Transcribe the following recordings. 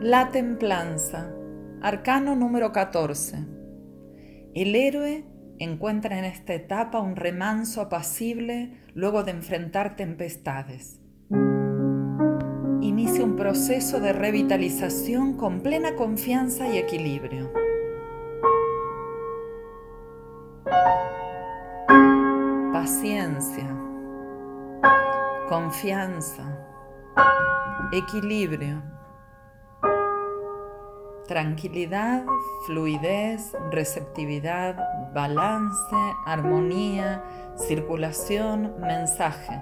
La templanza, arcano número 14. El héroe encuentra en esta etapa un remanso apacible luego de enfrentar tempestades. Inicia un proceso de revitalización con plena confianza y equilibrio. Paciencia, confianza, equilibrio Tranquilidad, fluidez, receptividad, balance, armonía, circulación, mensaje.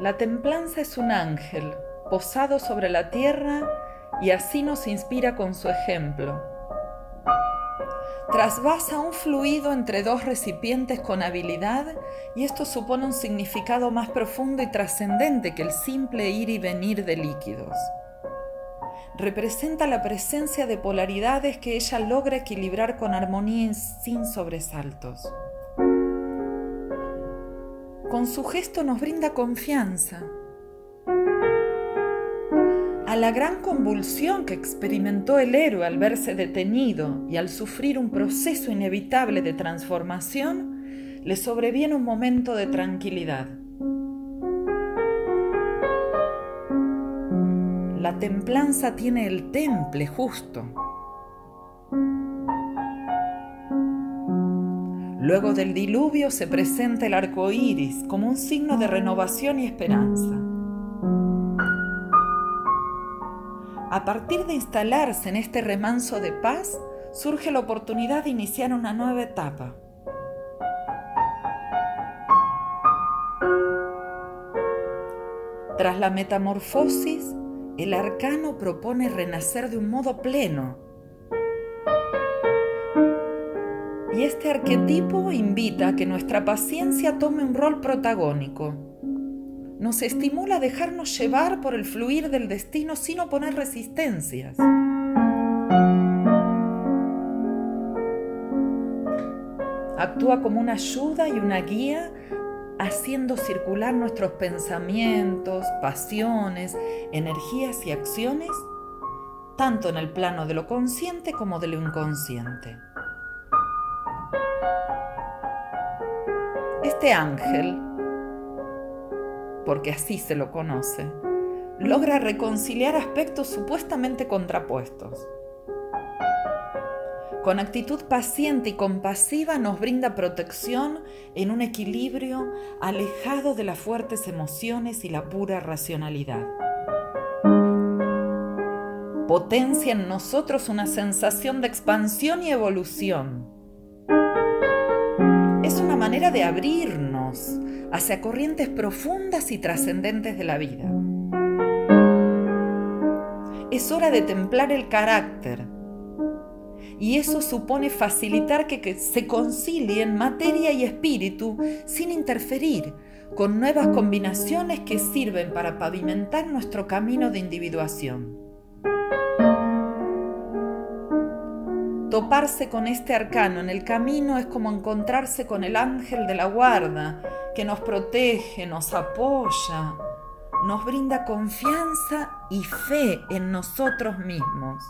La templanza es un ángel posado sobre la tierra y así nos inspira con su ejemplo trasvasa un fluido entre dos recipientes con habilidad y esto supone un significado más profundo y trascendente que el simple ir y venir de líquidos. Representa la presencia de polaridades que ella logra equilibrar con armonía y sin sobresaltos. Con su gesto nos brinda confianza, a la gran convulsión que experimentó el héroe al verse detenido y al sufrir un proceso inevitable de transformación, le sobreviene un momento de tranquilidad. La templanza tiene el temple justo. Luego del diluvio se presenta el arco iris como un signo de renovación y esperanza. A partir de instalarse en este remanso de paz, surge la oportunidad de iniciar una nueva etapa. Tras la metamorfosis, el arcano propone renacer de un modo pleno. Y este arquetipo invita a que nuestra paciencia tome un rol protagónico nos estimula a dejarnos llevar por el fluir del destino sin oponer resistencias. Actúa como una ayuda y una guía haciendo circular nuestros pensamientos, pasiones, energías y acciones, tanto en el plano de lo consciente como de lo inconsciente. Este ángel porque así se lo conoce, logra reconciliar aspectos supuestamente contrapuestos. Con actitud paciente y compasiva nos brinda protección en un equilibrio alejado de las fuertes emociones y la pura racionalidad. Potencia en nosotros una sensación de expansión y evolución. Es una manera de abrirnos hacia corrientes profundas y trascendentes de la vida. Es hora de templar el carácter y eso supone facilitar que, se concilien materia y espíritu sin interferir, con nuevas combinaciones que sirven para pavimentar nuestro camino de individuación. Toparse con este arcano en el camino es como encontrarse con el ángel de la guarda, que nos protege, nos apoya, nos brinda confianza y fe en nosotros mismos.